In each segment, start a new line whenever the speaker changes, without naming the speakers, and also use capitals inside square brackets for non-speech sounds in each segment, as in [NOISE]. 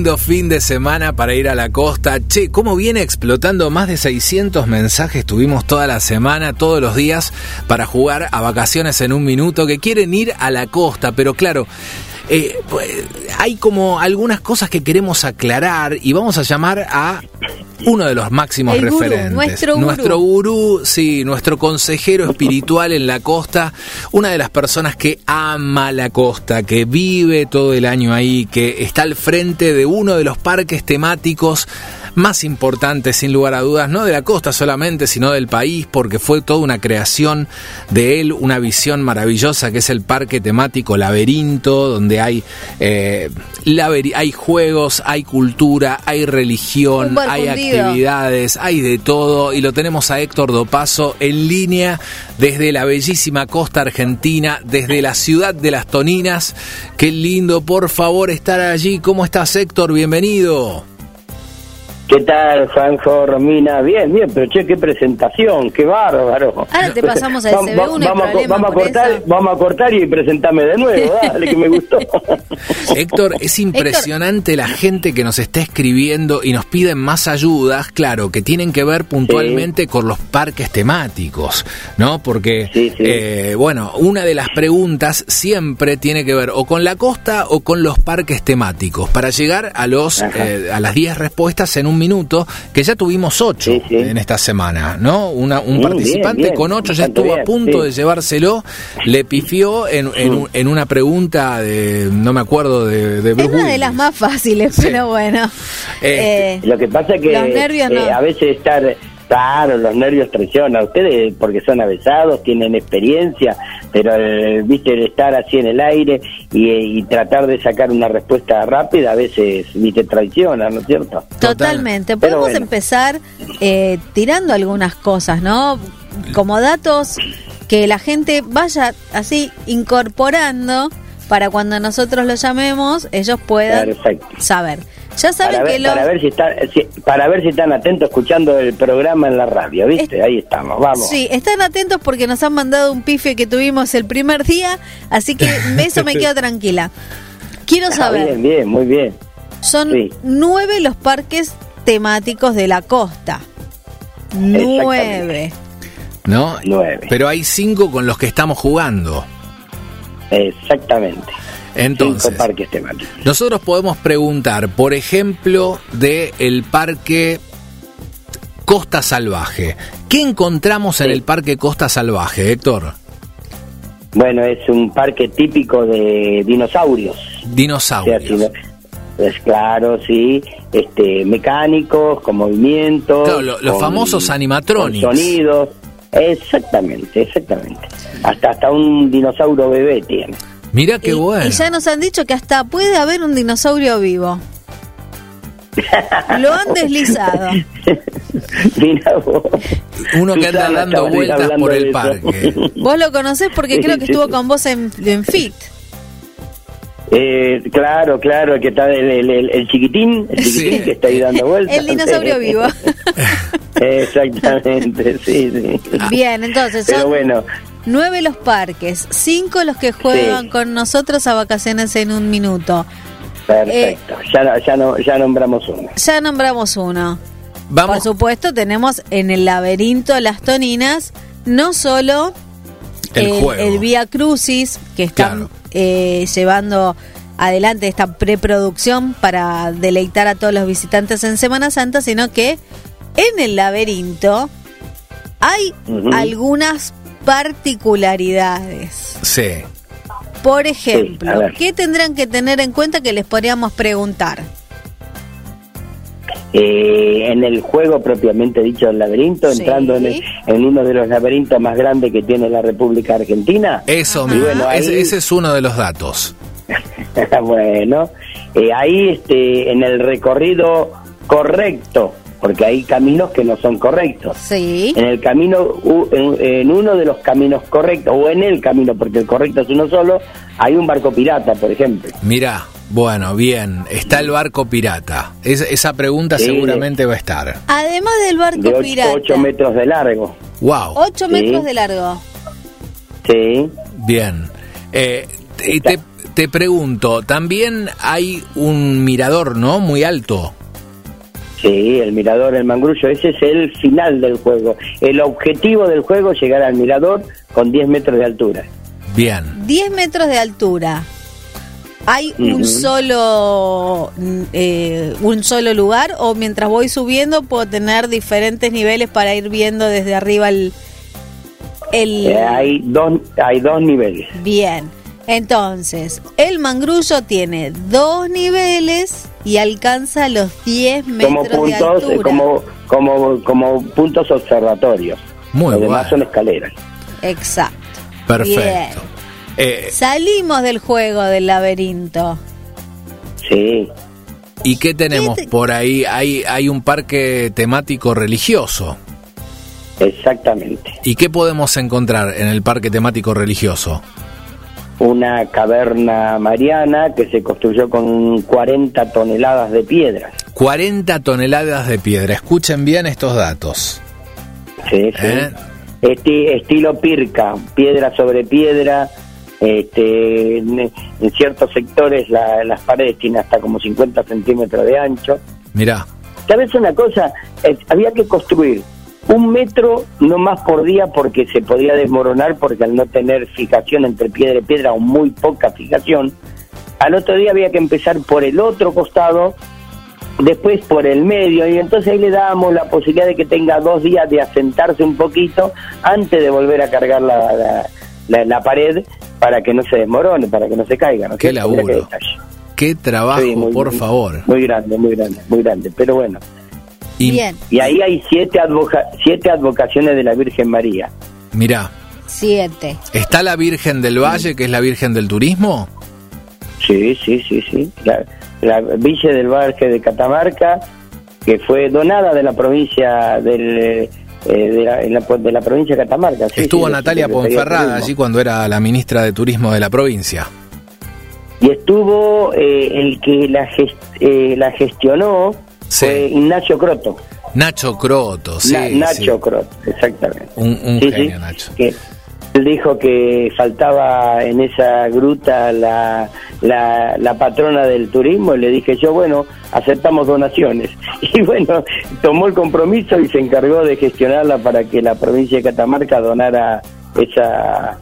Lindo fin de semana para ir a la costa. Che, ¿cómo viene explotando? Más de 600 mensajes tuvimos toda la semana, todos los días, para jugar a vacaciones en un minuto, que quieren ir a la costa, pero claro, eh, pues, hay como algunas cosas que queremos aclarar y vamos a llamar a uno de los máximos
El gurú,
referentes.
nuestro gurú.
Nuestro gurú, sí, nuestro consejero espiritual en la costa, una de las personas que ama la costa, que vive todo el año ahí, que está al frente de uno de los parques temáticos más importantes, sin lugar a dudas, no de la costa solamente, sino del país, porque fue toda una creación de él, una visión maravillosa que es el parque temático Laberinto, donde hay, eh, laberi- hay juegos, hay cultura, hay religión, hay
fundido.
actividades, hay de todo, y lo tenemos a Héctor Dopaso en línea desde la bellísima costa argentina, desde la ciudad de las Toninas. Qué lindo, por favor, estar allí. ¿Cómo estás, Héctor? Bienvenido.
¿Qué tal, Juanjo, Romina? Bien, bien, pero che, qué presentación, qué bárbaro.
Ahora te pasamos al
Vamos-
CB1 y
vamos, a vamos a
por
cortar,
eso.
vamos a cortar y presentame de nuevo, [LAUGHS] dale, que me gustó.
Héctor, es impresionante la gente que nos está escribiendo y nos piden más ayudas, claro, que tienen que ver puntualmente con los parques temáticos, ¿no? Porque,
Sí, sí.
eh, bueno, una de las preguntas siempre tiene que ver o con la costa o con los parques temáticos, para llegar a, los, eh, a las 10 respuestas en un minuto, que ya tuvimos 8
Sí, sí.
en esta semana, ¿no? Una- un participante
bien, bien,
con 8 ya estuvo a punto
sí.
de llevárselo, le pifió en, en, un- en una pregunta de, no me acuerdo, de, de
Es una de las más fáciles, pero bueno.
Este,
Eh,
Lo que pasa es que
Los nervios no.
eh, a veces estar, claro, los nervios traicionan a ustedes porque son avesados, tienen experiencia, pero eh, viste, el estar así en el aire y, y tratar de sacar una respuesta rápida a veces, viste, traiciona, ¿no es cierto?
Totalmente.
Pero
Podemos
bueno.
empezar eh, tirando algunas cosas, ¿no? Como datos que la gente vaya así incorporando para cuando nosotros lo llamemos, ellos puedan
Perfecto.
saber. Ya saben
Para
que
ver,
los...
para ver si están si- para ver si están atentos escuchando el programa en la radio, ¿viste? Ahí estamos, vamos.
Sí, están atentos porque nos han mandado un pife que tuvimos el primer día, así que [LAUGHS] eso me quedo tranquila. Quiero
Ah,
saber,
bien, bien, muy bien.
son
sí.
nueve los parques temáticos de la costa. Nueve.
¿no?
Nueve.
Pero hay cinco con los que estamos jugando.
Exactamente.
Entonces,
Cinco parques temáticos.
nosotros podemos preguntar, por ejemplo, de el parque Costa Salvaje. ¿Qué encontramos en el parque Costa Salvaje, Héctor?
Bueno, es un parque típico de dinosaurios. O sea,
Dinosaurios.
es claro, sí, este, mecánicos, con movimientos.
Claro, lo- los
con-
famosos animatronics.
con sonidos. Exactamente, exactamente. Hasta hasta un dinosaurio bebé tiene.
Mira qué
y,
bueno.
y ya nos han dicho que hasta puede haber un dinosaurio vivo. Lo han [LAUGHS] deslizado. [LAUGHS]
Mira vos.
Uno que anda dando vueltas por el parque.
Vos lo conocés porque creo que estuvo con vos en, en FIT.
Eh, claro, claro, el que está el, el- el- el chiquitín, el chiquitín
Sí.
que está ahí dando vueltas.
El dinosaurio [LAUGHS] vivo.
Exactamente, [LAUGHS] sí, sí.
Bien, entonces
Pero
son
bueno,
nueve los parques, cinco los que juegan
Sí.
con nosotros a vacaciones en un minuto.
perfecto. ya, ya, no, ya nombramos uno.
Ya nombramos uno. Por
Vamos,
supuesto, tenemos en el laberinto Las Toninas no solo
El juego.
el Vía Crucis, que están
Claro.
Eh, llevando adelante esta preproducción para deleitar a todos los visitantes en Semana Santa, sino que en el laberinto hay algunas particularidades.
sí.
Por ejemplo. ¿qué tendrán que tener en cuenta que les podríamos preguntar?
Eh, en el juego propiamente dicho del laberinto,
Sí.
entrando en, el- en uno de los laberintos más grandes que tiene la República Argentina.
Eso mismo.
Y bueno, ahí-
ese, ese es uno de los datos. [LAUGHS]
bueno, eh, ahí este, en el recorrido correcto, porque hay caminos que no son correctos.
Sí.
En el camino, en, en uno de los caminos correctos, o en el camino, porque el correcto es uno solo, hay un barco pirata, por ejemplo.
Mira, bueno, bien. Está el barco pirata. Es- esa pregunta
Sí.
seguramente va a estar.
Además del barco
De
pirata.
8 metros de largo.
Wow.
8
Sí.
metros de largo.
Sí.
Bien. Eh, y te, te pregunto, también hay un mirador, ¿no? Muy alto.
Sí, el mirador, el mangrullo, ese es el final del juego. El objetivo del juego es llegar al mirador con 10 metros de altura.
Bien.
10 metros de altura. ¿Hay un solo eh, un solo lugar o mientras voy subiendo puedo tener diferentes niveles para ir viendo desde arriba el... el...
Eh, hay, dos, hay dos niveles.
Bien. Entonces, el mangrullo tiene dos niveles y alcanza los 10 metros
como puntos,
de altura.
Como, como, como puntos observatorios.
Muy
Los demás
bueno.
son escaleras.
Exacto.
Perfecto.
Bien.
Eh,
Salimos del juego del laberinto.
Sí.
¿Y qué tenemos
¿Qué te-
por ahí? Hay, hay un parque temático religioso.
Exactamente.
¿Y qué podemos encontrar en el parque temático religioso?
Una caverna mariana que se construyó con 40 toneladas de piedras.
40 toneladas de piedra. Escuchen bien estos datos.
Sí, sí.
¿eh?
Esti- estilo pirca, piedra sobre piedra. Este, en, en ciertos sectores la- las paredes tienen hasta como 50 centímetros de ancho.
Mirá,
¿Sabes una cosa? Eh, había que construir un metro no más por día porque se podía desmoronar porque al no tener fijación entre piedra y piedra o muy poca fijación, al otro día había que empezar por el otro costado, después por el medio y entonces ahí le dábamos la posibilidad de que tenga dos días de asentarse un poquito antes de volver a cargar la, la, la- la pared para que no se desmorone, para que no se caiga. ¿no?
Qué laburo. qué trabajo,
Sí, muy-
por
muy-
favor.
Muy grande, muy grande, muy grande. Pero bueno,
Y
Bien.
y ahí hay siete, advoca- siete advocaciones de la Virgen María.
mirá,
Siete.
¿está la Virgen del Valle, que es la Virgen del Turismo?
Sí, sí, sí, sí. La, la Villa del Barque de Catamarca, que fue donada de la provincia del, eh, de, la, en la- de la provincia de Catamarca. sí,
Estuvo
sí,
Natalia Ponferrada allí cuando era la ministra de Turismo de la provincia.
Y estuvo eh, el que la, ges- eh, la gestionó,
Sí.
fue Ignacio Croto.
Nacho Croto, sí.
Na- Nacho. Croto, exactamente.
Un, un genio, Nacho.
que él dijo que faltaba en esa gruta la, la, la patrona del turismo y le dije yo, bueno, aceptamos donaciones. [LAUGHS] Y bueno, tomó el compromiso y se encargó de gestionarla para que la provincia de Catamarca donara esa...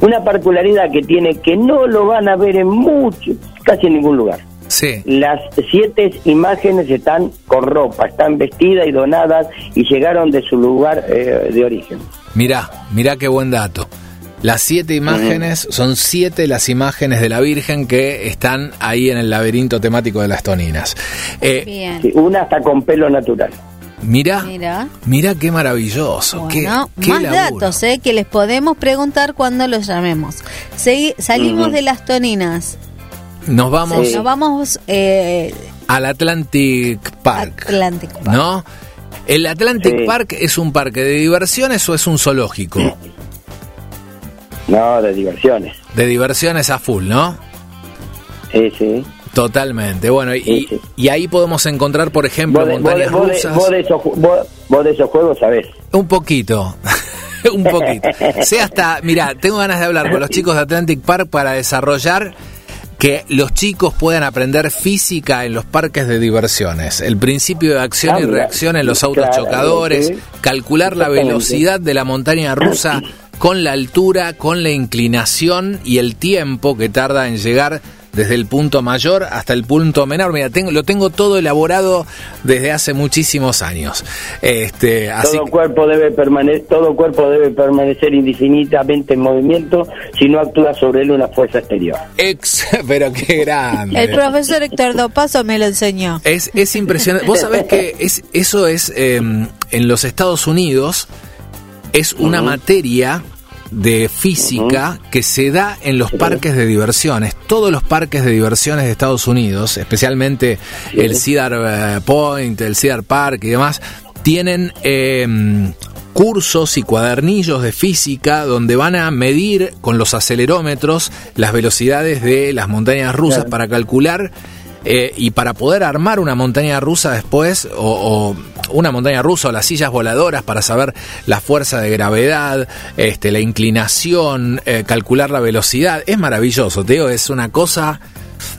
Una particularidad que tiene que no lo van a ver en mucho, casi en ningún lugar.
Sí.
Las siete imágenes están con ropa, están vestidas y donadas y llegaron de su lugar eh, de origen.
Mirá, mirá qué buen dato. Las siete imágenes, son siete las imágenes de la Virgen que están ahí en el laberinto temático de las Toninas. Eh,
Bien.
Sí, una hasta con pelo natural.
mirá,
Mira.
mirá qué maravilloso. qué,
Bueno,
qué
más
laburo.
datos eh, que les podemos preguntar cuando los llamemos. Segui- salimos de las toninas.
Nos vamos
Sí.
Nos vamos eh,
al Atlantic Park.
Atlantic Park.
¿No? ¿El Atlantic
Sí.
Park es un parque de diversiones o es un zoológico?
No, de diversiones.
De diversiones a full, ¿no?
Sí, sí.
Totalmente. Bueno, y,
Sí, sí.
y ahí podemos encontrar, por ejemplo,
Vos de,
montañas
vos de-
rusas.
vos de esos, ju- vos- vos de esos juegos sabés.
Un poquito. [LAUGHS] un poquito. [LAUGHS] Sé hasta, mira, tengo ganas de hablar con los chicos de Atlantic Park para desarrollar que los chicos puedan aprender física en los parques de diversiones. El principio de acción
Ah,
y reacción en los autos
Claro,
chocadores,
sí.
calcular la velocidad de la montaña rusa [CLEARS THROAT] con la altura, con la inclinación y el tiempo que tarda en llegar desde el punto mayor hasta el punto menor. Mira, tengo, lo tengo todo elaborado desde hace muchísimos años. Este, así
todo cuerpo debe permanecer, todo cuerpo debe permanecer indefinidamente en movimiento si no actúa sobre él una fuerza exterior.
Ex, [LAUGHS] pero qué grande.
El profesor Héctor Dopaso me lo enseñó.
Es, es impresionante. Vos sabés que es, eso es eh, en los Estados Unidos, es una materia de física que se da en los parques de diversiones. Todos los parques de diversiones de Estados Unidos, especialmente el Cedar eh, Point, el Cedar Park y demás, tienen eh, cursos y cuadernillos de física donde van a medir con los acelerómetros las velocidades de las montañas rusas
Claro.
para calcular eh, y para poder armar una montaña rusa después, o, una montaña rusa o las sillas voladoras para saber la fuerza de gravedad, este, la inclinación, eh, calcular la velocidad, es maravilloso, Teo, es una cosa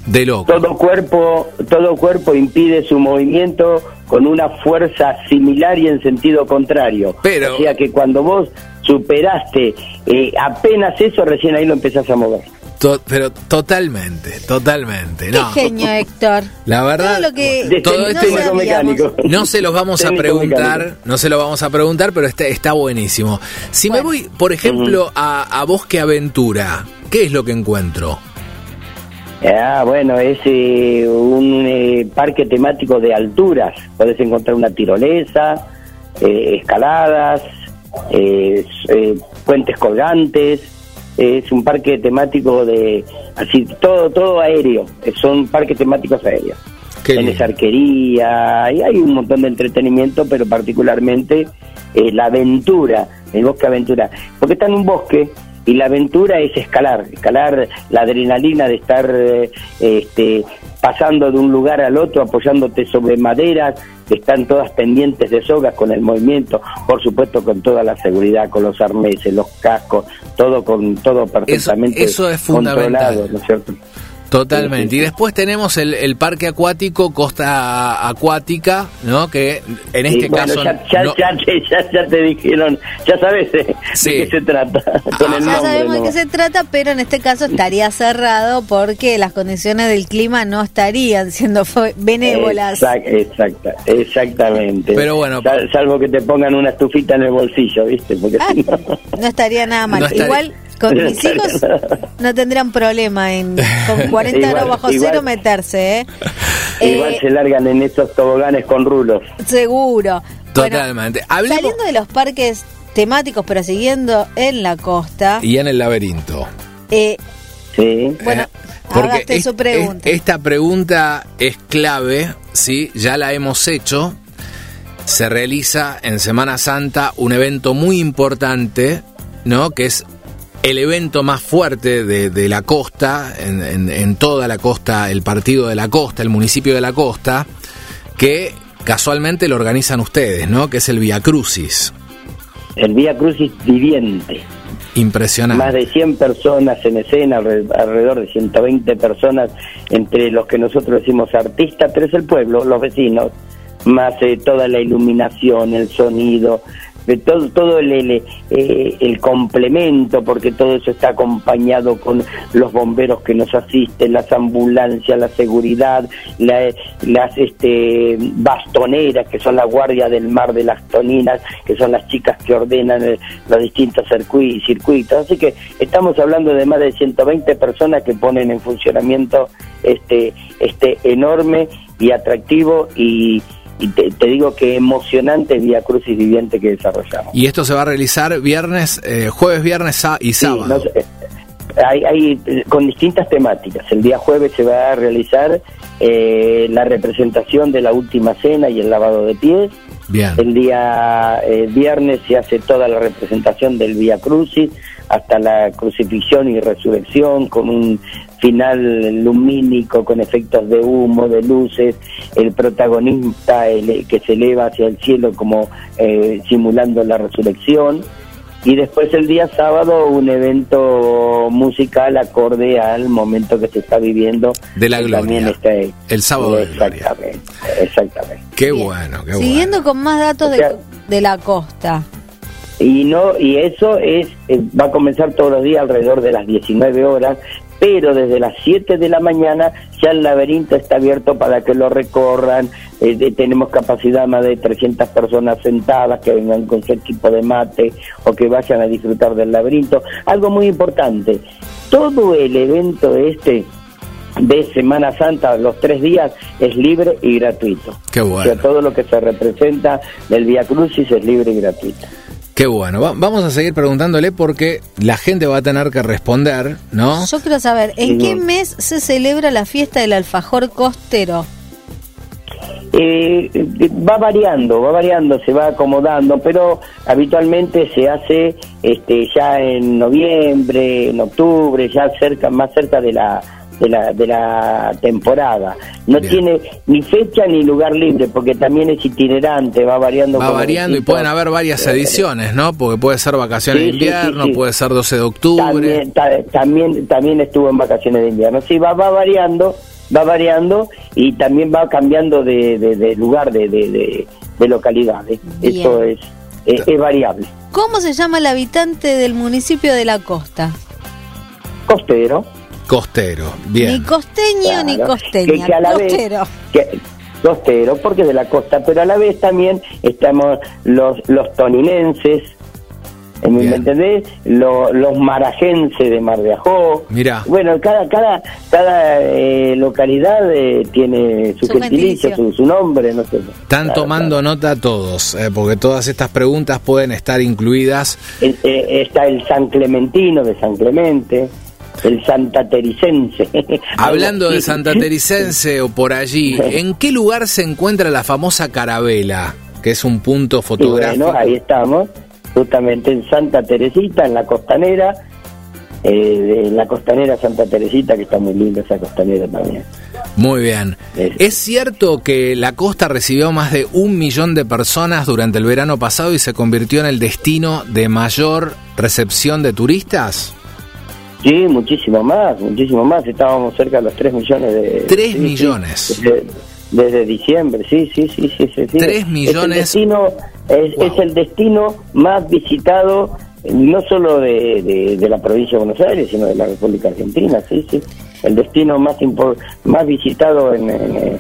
de loco.
Todo cuerpo, todo cuerpo impide su movimiento con una fuerza similar y en sentido contrario.
Pero,
o sea que cuando vos superaste eh, apenas eso, recién ahí lo empezás a mover.
Pero totalmente, totalmente.
No. Qué genio, Héctor.
La verdad,
todo, lo que
todo no, mecánico. no se los vamos a preguntar, no se lo vamos a preguntar, pero está, está buenísimo. Si me voy, por ejemplo, a, a Bosque Aventura, ¿qué es lo que encuentro?
Ah, bueno, es eh, un eh, parque temático de alturas. Puedes encontrar una tirolesa, eh, escaladas, puentes colgantes. Es un parque temático de así todo todo aéreo. Son parques temáticos aéreos. Tienes arquería y hay un montón de entretenimiento, pero particularmente la aventura, el bosque aventura, porque está en un bosque y la aventura es escalar, escalar la adrenalina de estar eh, este, pasando de un lugar al otro, apoyándote sobre maderas, que están todas pendientes de sogas con el movimiento, por supuesto con toda la seguridad, con los arneses, los cascos, todo con todo perfectamente
eso, es fundamental. ¿no es cierto? Totalmente. Y después tenemos el, el, parque acuático Costa Acuática, ¿no? Que en este caso...
Ya, ya, te dijeron, ya sabes de qué se trata. [LAUGHS]
Ah, ya sabemos de qué se trata, pero en este caso estaría cerrado porque las condiciones del clima no estarían siendo benévolas.
Exacta, exactamente.
Pero bueno...
salvo que te pongan una estufita en el bolsillo, ¿viste? Porque
ah, no... estaría nada mal. Igual con [LAUGHS] mis hijos no tendrían problema en con [LAUGHS] 40 grados bajo cero meterse, ¿eh?
Igual eh, se largan en esos toboganes con rulos.
Seguro.
Totalmente.
Saliendo de los parques temáticos, pero siguiendo en la costa.
Y en el laberinto.
Eh,
sí.
Bueno, porque su pregunta.
esta pregunta es clave, ¿sí? Ya la hemos hecho. Se realiza en Semana Santa un evento muy importante, ¿no? Que es el evento más fuerte de, la costa, en, toda la costa, el partido de la costa, el municipio de la costa, que casualmente lo organizan ustedes, ¿no? Que es el Via Crucis.
El Via Crucis viviente.
Impresionante.
Más de 100 personas en escena, alrededor de 120 personas, entre los que nosotros decimos artistas, pero es el pueblo, los vecinos, más eh, toda la iluminación, el sonido, de todo, todo el, eh, el, complemento, porque todo eso está acompañado con los bomberos que nos asisten, las ambulancias, la seguridad, las este, bastoneras, que son la guardia del mar de las toninas, que son las chicas que ordenan eh, los distintos circuitos. Así que estamos hablando de más de 120 personas que ponen en funcionamiento este, este enorme y atractivo y y te, digo que emocionante Vía Crucis Viviente que desarrollamos.
Y esto se va a realizar viernes, eh, jueves, viernes y sábado.
Eh, hay, eh, con distintas temáticas. El día jueves se va a realizar la representación de la última cena y el lavado de pies.
Bien.
El día viernes se hace toda la representación del Vía Crucis hasta la crucifixión y resurrección con un final lumínico con efectos de humo, de luces, el protagonista que se eleva hacia el cielo como eh, simulando la resurrección. Y después el día sábado un evento musical acorde al momento que se está viviendo.
De la gloria. el sábado de
exactamente exactamente.
Qué bueno qué
siguiendo con más datos de, de la costa.
Y no y eso es eh, va a comenzar todos los días alrededor de las 19 horas pero desde las 7 de la mañana ya el laberinto está abierto para que lo recorran eh, tenemos capacidad más de 300 personas sentadas que vengan con su equipo de mate o que vayan a disfrutar del laberinto algo muy importante todo el evento este de Semana Santa, los tres días, es libre y gratuito.
Qué bueno. O sea,
todo lo que se representa del Via Crucis es libre y gratuito.
Qué bueno, vamos a seguir preguntándole porque la gente va a tener que responder, ¿no?
Yo quiero saber, ¿en qué mes se celebra la fiesta del alfajor costero?
Eh, va variando, va variando, se va acomodando, pero habitualmente se hace este, ya en noviembre, en octubre, ya cerca, más cerca de la de la, de la temporada. No
Bien.
tiene ni fecha ni lugar libre, porque también es itinerante, va variando.
Va variando y pueden haber varias ediciones, ¿no? Porque puede ser vacaciones
Sí,
de
sí, sí,
invierno,
sí.
puede ser 12 de octubre.
También, ta- también, también estuvo en vacaciones de invierno. Sí, va, va variando, va variando y también va cambiando de, de- de lugar, de, de, de- de localidades.
Bien.
Eso es, es, es variable.
¿Cómo se llama el habitante del municipio de la costa?
Costero.
Costero, bien.
Ni costeño ni costeña.
que- que a la vez-
costero.
que- costero, porque es de la costa, pero a la vez también estamos los, los toninenses, ¿eh, ¿me
Bien.
entendés? Lo- los marajenses de Mar de Ajó.
Mirá.
Bueno, cada cada cada eh, localidad eh, tiene su,
Su
gentilicio, su, su nombre, no sé.
Están
Claro,
tomando nota todos, eh, porque todas estas preguntas pueden estar incluidas.
El- eh, está el San Clementino de San Clemente, el Santa Tericense. [LAUGHS]
Hablando de
Sí.
Santa Tericense o por allí, [LAUGHS] ¿en qué lugar se encuentra la famosa carabela? Que es un punto fotográfico.
bueno, ahí estamos, justamente en Santa Teresita, en la costanera, eh, en la costanera Santa Teresita, que está muy linda esa costanera también.
Muy bien.
Es-
¿Es cierto que la costa recibió más de un millón de personas durante el verano pasado y se convirtió en el destino de mayor recepción de turistas?
Sí, muchísimo más, muchísimo más. Estábamos cerca de los 3 millones de...
Tres
sí, sí,
millones.
desde, desde diciembre, sí, sí, sí, sí. sí, sí.
Tres millones.
Es el destino, es,
Wow.
es el destino más visitado, no solo de, de- de la provincia de Buenos Aires, sino de la República Argentina, sí, sí. El destino más impor- más visitado en... en, eh,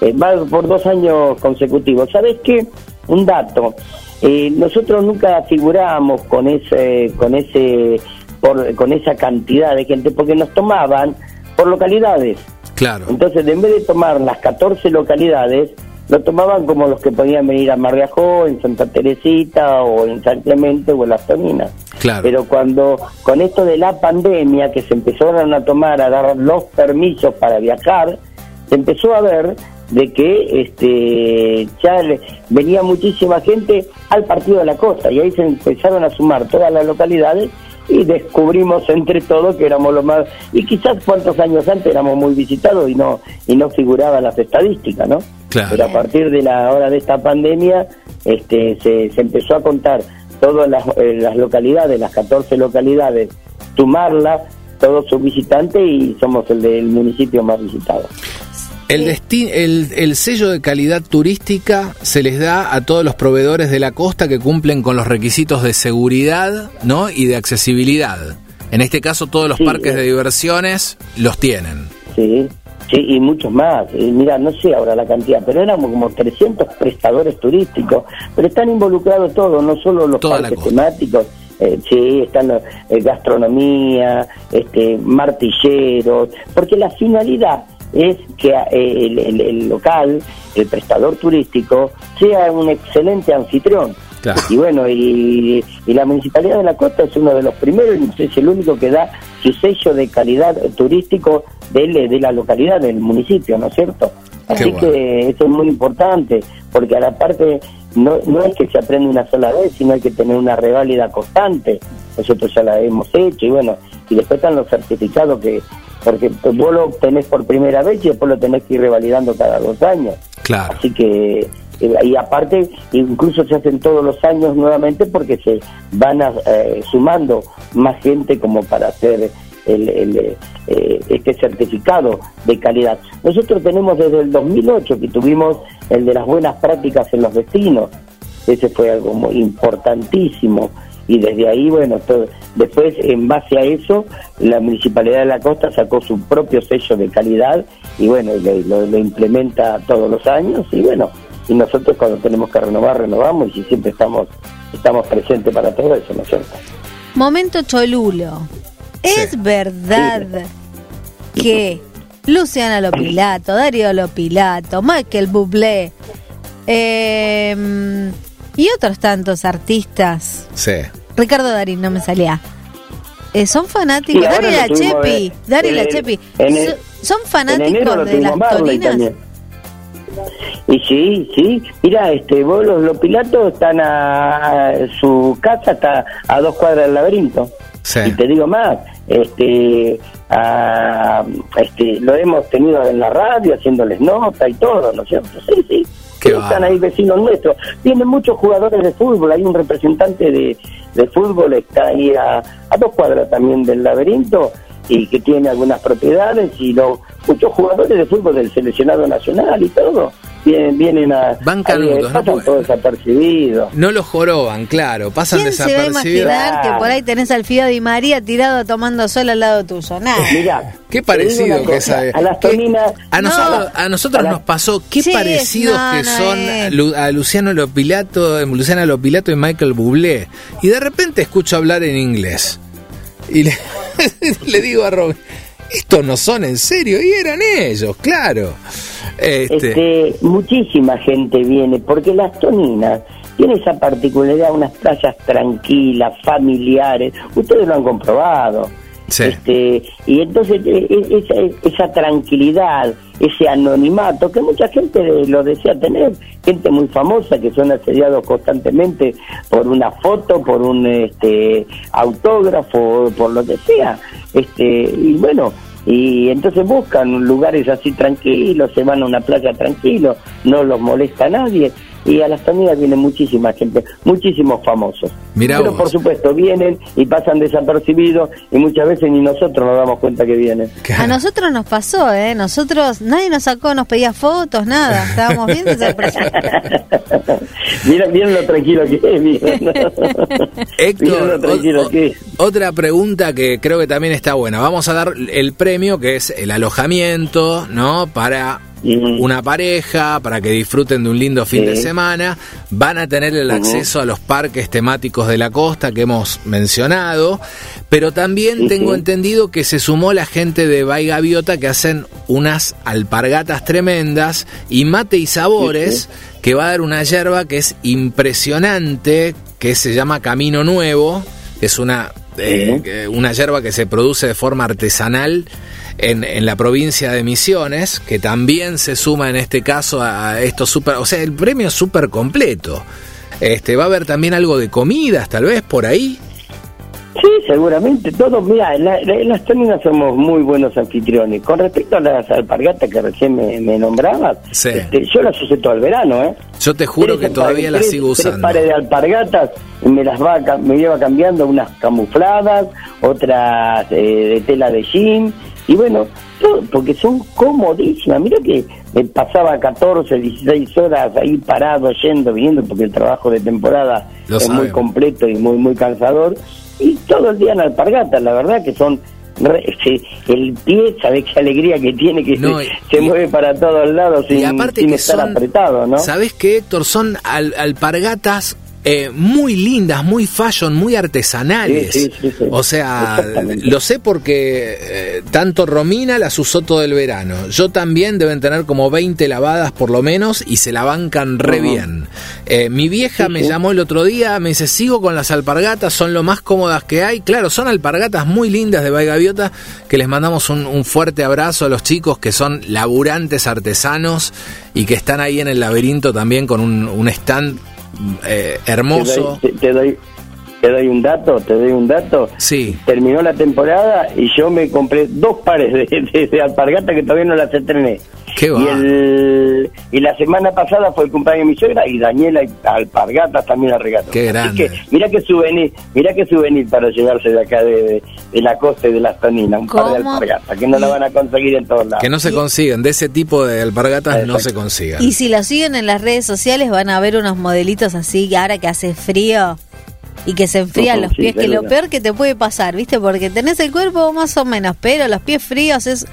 eh, va por dos años consecutivos. ¿Sabes qué? Un dato. Eh, nosotros nunca figurábamos con ese, con ese, por, con esa cantidad de gente, porque nos tomaban por localidades.
Claro,
Entonces, en vez de tomar las 14 localidades, lo tomaban como los que podían venir a Mar de Ajó, en Santa Teresita o en San Clemente o en Las Toninas.
claro.
Pero cuando con esto de la pandemia, que se empezaron a tomar, a dar los permisos para viajar, se empezó a ver de que este ya le- venía muchísima gente al partido de la costa y ahí se empezaron a sumar todas las localidades y descubrimos entre todos que éramos los más y quizás cuantos años antes éramos muy visitados y no y no figuraban las estadísticas, ¿no?
Claro.
Pero a partir de la hora de esta pandemia este se, se empezó a contar todas las, eh, las localidades, las 14 localidades, sumarlas todos sus visitantes y somos el del municipio más visitado.
El, desti- el, el sello de calidad turística se les da a todos los proveedores de la costa que cumplen con los requisitos de seguridad ¿no? y de accesibilidad. En este caso, todos los
Sí,
parques
eh.
de diversiones los tienen.
Sí, sí, y muchos más. Y mira, no sé ahora la cantidad, pero éramos como 300 prestadores turísticos. Pero están involucrados todos, no solo los
Toda
parques temáticos. Eh, sí, están eh, gastronomía, este, martilleros, porque la finalidad es que eh, el, el- el local, el prestador turístico, sea un excelente anfitrión.
Claro.
Y bueno, y, y la Municipalidad de la Costa es uno de los primeros y es el único que da su sello de calidad turístico de, de la localidad, del municipio, ¿no es cierto? Así
bueno.
que eso es muy importante, porque a la parte no, no es que se aprende una sola vez, sino hay que tener una reválida constante. Nosotros ya la hemos hecho y bueno, y después están los certificados que, porque vos lo obtenés por primera vez y después lo tenés que ir revalidando cada dos años.
Claro.
Así que, eh, y aparte, incluso se hacen todos los años nuevamente porque se van a, eh, sumando más gente como para hacer el, el, eh, este certificado de calidad. Nosotros tenemos desde el 2008 que tuvimos el de las buenas prácticas en los destinos. Ese fue algo muy importantísimo. Y desde ahí, bueno, todo, después en base a eso, la Municipalidad de la Costa sacó su propio sello de calidad y bueno, lo, lo- lo implementa todos los años y bueno, y nosotros cuando tenemos que renovar, renovamos y siempre estamos estamos presentes para todo eso, ¿no es cierto?
Momento Cholulo. ¿Es
Sí.
verdad que Luciana Lopilato, Darío Lopilato, Michael Bublé eh, y otros tantos artistas,
Sí.
Ricardo Darín, no me salía, eh, son fanáticos, Dari la Chepi,
eh,
Dari la
el-
Chepi,
el-
son
En
fanáticos
enero lo
de las torinas.
también. Y sí, sí, mira, este, vos los, los pilatos están a, su casa está a dos cuadras del laberinto.
Sí.
Y te digo más, este, a- este, lo hemos tenido en la radio haciéndoles nota y todo, ¿no es cierto? Sí, sí. Están ahí vecinos nuestros. Vienen muchos jugadores de fútbol. Hay un representante de, de fútbol, está ahí a, a dos cuadras también del laberinto y que tiene algunas propiedades y lo, muchos jugadores de fútbol del seleccionado nacional y todo vienen, vienen a...
Van
ahí,
canutos, ¿no?
pasan todos desapercibidos.
No los joroban, claro, pasan
¿Quién se va a
desapercibidos.
imaginar que por ahí tenés al Fido Di María tirado tomando sol al lado tuyo? Nada. [LAUGHS]
Mirá,
Qué parecido que
cosa,
esa
A las toninas...
a nosotros,
No.
a nosotros
A la-
nos pasó qué
Sí,
parecidos
no,
que
no
son
es.
Lu- a Luciano Lopilato, Luciana Lopilato y Michael Bublé. Y de repente escucho hablar en inglés. Y le, [LAUGHS] le digo a Robin, estos no son en serio. Y eran ellos, claro. Este,
muchísima gente viene, porque las toninas tienen esa particularidad, unas playas tranquilas, familiares, ustedes lo han comprobado. Este, y entonces eh, eh, esa, esa tranquilidad, ese anonimato que mucha gente lo desea tener, gente muy famosa que son asediados constantemente por una foto, por un este autógrafo, por lo que sea. Este, y bueno, y entonces buscan lugares así tranquilos, se van a una playa tranquilo, no los molesta nadie. Y a las toninas viene muchísima gente, muchísimos famosos.
Mirá
Pero
vos.
por supuesto vienen y pasan desapercibidos y muchas veces ni nosotros nos damos cuenta que vienen.
claro.
A nosotros nos pasó, ¿eh? Nosotros, nadie nos sacó, nos pedía fotos, nada. Estábamos bien desapercibidos. [LAUGHS]
miren, miren lo tranquilo que es, miren. Miren [LAUGHS]
Héctor,
lo tranquilo
o-
que es.
otra pregunta que creo que también está buena. Vamos a dar el premio que es el alojamiento, ¿no? Para. Una pareja, para que disfruten de un lindo fin
Sí.
de semana. Van a tener el acceso a los parques temáticos de la costa que hemos mencionado. Pero también tengo entendido que se sumó la gente de Bay Gaviota que hacen unas alpargatas tremendas y mate y sabores que va a dar una yerba que es impresionante, que se llama Camino Nuevo. Es una, eh, una yerba que se produce de forma artesanal en, en la provincia de Misiones, que también se suma en este caso a, a esto super, o sea, el premio es súper completo. Este, va a haber también algo de comidas, tal vez por ahí.
Sí, seguramente. Todos, mira, en, la- en las toninas somos muy buenos anfitriones. Con respecto a las alpargatas que recién me, me nombrabas,
Sí.
este, yo las usé todo el verano, ¿eh?
Yo te juro
Tres
que todavía
alpar-
la
tres-
sigo
Tres
usando.
pares de alpargatas me las va, me lleva cambiando unas camufladas, otras eh, de tela de jean y bueno, todo, porque son comodísimas. Mira que me pasaba 14, 16 horas ahí parado, yendo, viniendo, porque el trabajo de temporada
Lo
es muy completo y muy muy cansador y todo el día en alpargatas, la verdad que son el pie, ¿sabes qué alegría que tiene? Que
No,
se,
y-
se mueve para todos lados sin,
y aparte
sin
que
estar
son,
apretado, ¿no?
¿Sabes qué, Héctor? Son al- alpargatas eh, muy lindas, muy fashion, muy artesanales.
Sí, sí, sí, sí.
O sea, lo sé porque eh, tanto Romina las usó todo el verano. Yo también deben tener como 20 lavadas por lo menos y se la bancan re bien. Eh, mi vieja me llamó el otro día, me dice, sigo con las alpargatas, son lo más cómodas que hay. Claro, son alpargatas muy lindas de Bay Gaviota, que les mandamos un, un fuerte abrazo a los chicos que son laburantes artesanos y que están ahí en el laberinto también con un, un stand eh, hermoso.
Te doy un dato, te doy un dato.
Sí.
Terminó la temporada y yo me compré dos pares de, de, de alpargatas que todavía no las estrené.
Qué
y,
va.
el, y la semana pasada fue el cumpleaños de mi suegra y Daniela y alpargatas también la regaló.
Qué
Así
grande.
que mira qué souvenir, mira qué souvenir para llevarse de acá de, de, de la costa y de las toninas, un par de
¿Cómo?
alpargatas, que no la van a conseguir en todos lados.
Que no se consiguen, de ese tipo de alpargatas no se consigan.
Y si lo siguen en las redes sociales van a ver unos modelitos así, ahora que hace frío y que se enfrían los
sí,
pies, que lo peor que te puede pasar, ¿viste? Porque tenés el cuerpo más o menos, pero los pies fríos es...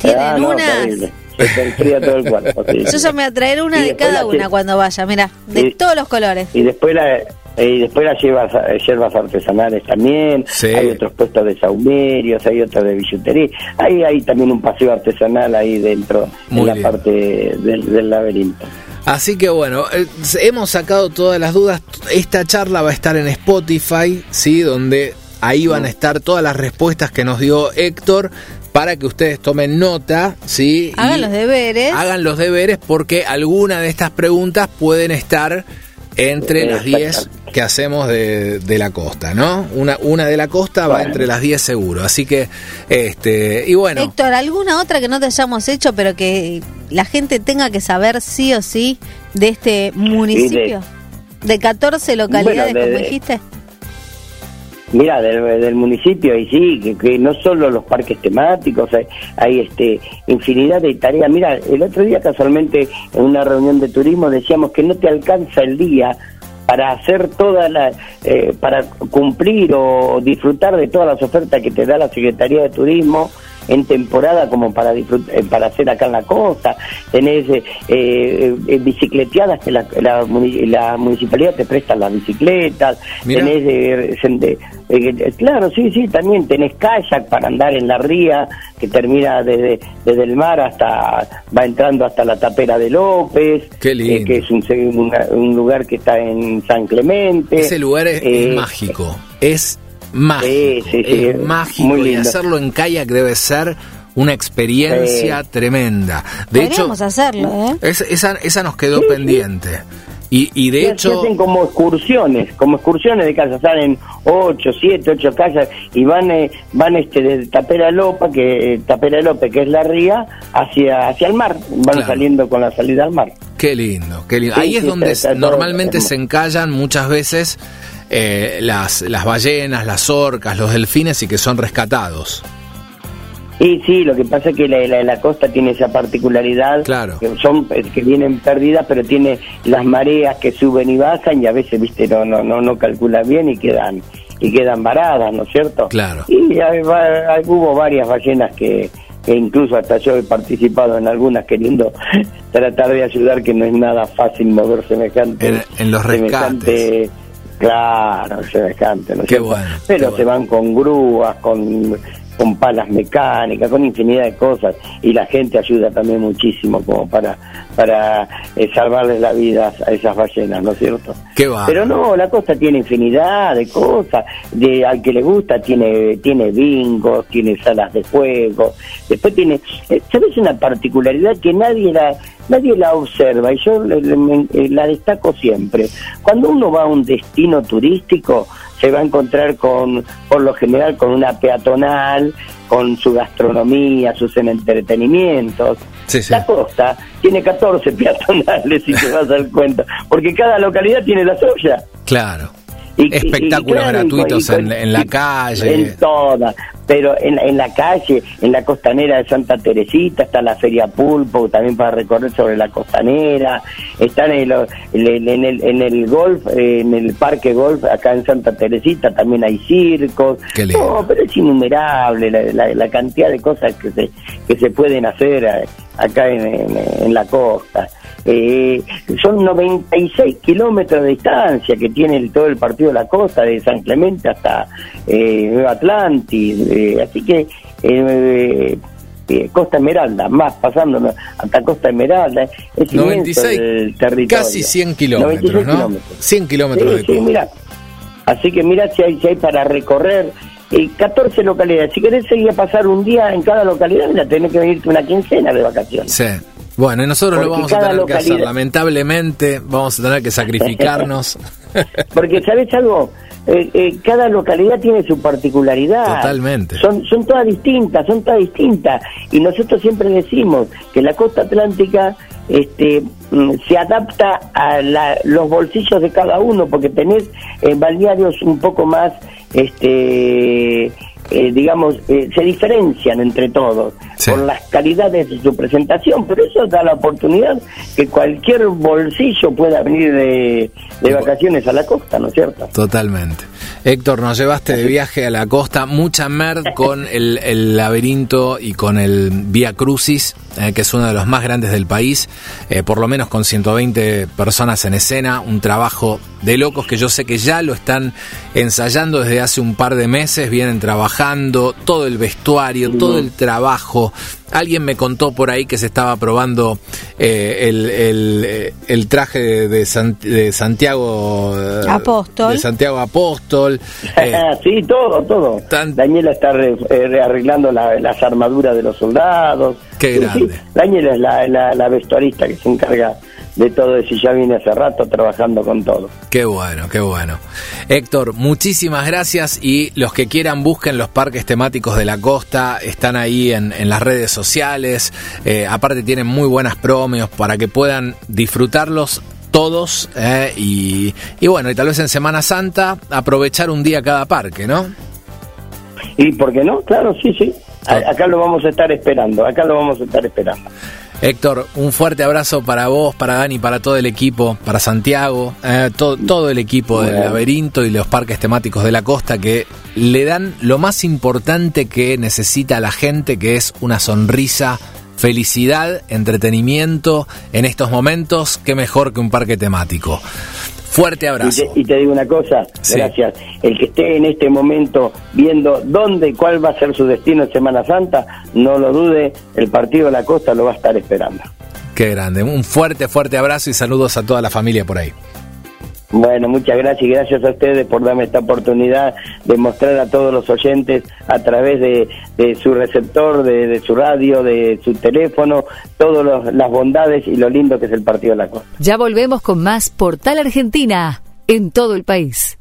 Tienen
Ah, no,
unas...
terrible. Se te enfría todo el cuerpo. sí.
Yo ya me voy a traer una
Y
de cada una
que-
cuando vaya, mira, de
Y-
todos los colores.
y después la y después las hierbas, hierbas artesanales también
Sí.
hay otros puestos de saumerios hay otros de billutería hay hay también un paseo artesanal ahí dentro
Muy
en la parte del, del laberinto
Así que bueno, eh, hemos sacado todas las dudas. Esta charla va a estar en Spotify, ¿sí? Donde ahí van a estar todas las respuestas que nos dio Héctor para que ustedes tomen nota, ¿sí?
Hagan
Y
los deberes.
Hagan los deberes porque alguna de estas preguntas pueden estar entre las 10 que hacemos de, de, la costa, ¿no? Una, una de la costa va entre las 10 seguro. Así que, este, y bueno.
Héctor, ¿alguna otra que no te hayamos hecho, pero que la gente tenga que saber sí o sí de este municipio? De, 14 localidades, como dijiste.
Mira, del, municipio, y sí, que, no solo los parques temáticos, hay, este infinidad de tareas. Mira, el otro día casualmente en una reunión de turismo decíamos que no te alcanza el día para hacer toda la, eh, para cumplir o disfrutar de todas las ofertas que te da la Secretaría de Turismo en temporada como para disfrutar, eh, para hacer acá en la costa, tenés eh, eh, bicicleteadas que la, la, municipalidad te presta las bicicletas, tenés claro, sí, sí, también tenés kayak para andar en la ría que termina desde, desde el mar hasta, va entrando hasta la tapera de López,
que
es un, un, lugar que está en San Clemente.
Ese lugar es mágico, es mágico. es mágico y hacerlo en kayak debe ser una experiencia tremenda. De hecho,
hacerlo, ¿eh?
esa, esa nos quedó pendiente. Y, y de hecho...
hacen como excursiones, como excursiones de casa, salen 8, 7, 8 casas y van eh, van este de Tapera Lopa, que eh, Tapera Lope, que es la ría, hacia hacia el mar, van saliendo con la salida al mar.
Qué lindo, qué lindo. Ahí es donde normalmente se encallan muchas veces eh, las, las ballenas, las orcas, los delfines y que son rescatados.
Y sí, lo que pasa es que la, la, costa tiene esa particularidad,
claro.
que son eh, que vienen perdidas, pero tiene las mareas que suben y bajan y a veces, viste, no no no, no calcula bien y quedan y quedan varadas, ¿no es cierto?
Claro.
Y hubo varias ballenas que, incluso hasta yo he participado en algunas queriendo [LAUGHS] tratar de ayudar, que no es nada fácil mover semejante
en, los rescates.
Claro, semejante, ¿no
qué bueno,
Pero se van con grúas, con, con palas mecánicas, con infinidad de cosas y la gente ayuda también muchísimo como para para eh, salvarles la vida a esas ballenas, ¿no es cierto?
Qué
Pero no, la costa tiene infinidad de cosas, de al que le gusta tiene tiene bingos, tiene salas de juego, después tiene, eh, ¿sabes una particularidad que nadie la nadie la observa y yo eh, la destaco siempre. Cuando uno va a un destino turístico, se va a encontrar con, por lo general, con una peatonal, con su gastronomía, sus entretenimientos. La costa tiene 14 [LAUGHS] peatonales, si te vas a dar cuenta, porque cada localidad tiene la suya.
Claro. Espectáculos gratuitos en, la calle.
En todas, pero en, en la calle, en la costanera de Santa Teresita, está la Feria Pulpo, también para recorrer sobre la costanera, están en el, en el, en el golf, en el parque golf, acá en Santa Teresita también hay circos. No, pero es innumerable la, la, cantidad de cosas que se, que se pueden hacer eh, acá en, en la costa. Eh, son 96 kilómetros de distancia que tiene todo el partido de la costa, de San Clemente hasta eh, Nueva Atlantis, eh, así que eh, Costa Esmeralda, más pasando hasta Costa Esmeralda, es 96, el territorio.
Casi 100 kilómetros, ¿no? 100 kilómetros de
sí, mira, Así que mira si hay, si hay para recorrer. 14 localidades. Si querés seguir a pasar un día en cada localidad, ya tenés que venirte una quincena de vacaciones.
Sí. Bueno, y nosotros lo vamos a tener que hacer, lamentablemente, vamos a tener que sacrificarnos. [LAUGHS]
Porque, ¿sabes algo? Eh, eh, cada localidad tiene su particularidad.
Totalmente.
Son, son todas distintas, son todas distintas. Y nosotros siempre decimos que la costa atlántica este, mm, se adapta a los bolsillos de cada uno, porque tenés eh, balnearios un poco más este eh, digamos, eh, se diferencian entre todos por las calidades de su presentación, pero eso da la oportunidad que cualquier bolsillo pueda venir de, de vacaciones a la costa, ¿no es cierto?
Totalmente. Héctor, nos llevaste de viaje a la costa, mucha mer [LAUGHS] con el, el laberinto y con el Vía Crucis, eh, que es uno de los más grandes del país, eh, por lo menos con 120 personas en escena, un trabajo de locos que yo sé que ya lo están ensayando desde hace un par de meses, vienen trabajando, todo el vestuario, todo el trabajo, Alguien me contó por ahí que se estaba probando eh, el, el, traje de, de, Santiago
eh, Apóstol.
De Santiago Apóstol. [LAUGHS]
Eh, sí, todo, todo. Daniela está rearreglando las armaduras de los soldados.
Qué grande.
Daniela es la, la, vestuarista que se encarga de todo eso y ya vine hace rato trabajando con todo.
Qué bueno, qué bueno. Héctor, muchísimas gracias y los que quieran busquen los parques temáticos de la costa, están ahí en, en las redes sociales, eh, aparte tienen muy buenas promios para que puedan disfrutarlos todos eh, y, y bueno, y tal vez en Semana Santa aprovechar un día cada parque, ¿no?
¿Y por qué no? Claro, sí, sí. A- Acá lo vamos a estar esperando, acá lo vamos a estar esperando.
Héctor, un fuerte abrazo para vos, para Dani, para todo el equipo, para Santiago, eh, to- todo el equipo del laberinto y los parques temáticos de la costa que le dan lo más importante que necesita la gente, que es una sonrisa, felicidad, entretenimiento en estos momentos. Qué mejor que un parque temático. Fuerte
Y
abrazo.
te, y te digo una cosa,
Sí.
gracias. El que esté en este momento viendo dónde y cuál va a ser su destino en Semana Santa, no lo dude, el partido de la costa lo va a estar esperando.
Qué grande. Un fuerte, fuerte abrazo y saludos a toda la familia por ahí.
Bueno, muchas gracias y gracias a ustedes por darme esta oportunidad de mostrar a todos los oyentes a través de, su receptor, de, de su radio, de su teléfono, todas las bondades y lo lindo que es el partido de la costa.
Ya volvemos con más Portal Argentina en todo el país.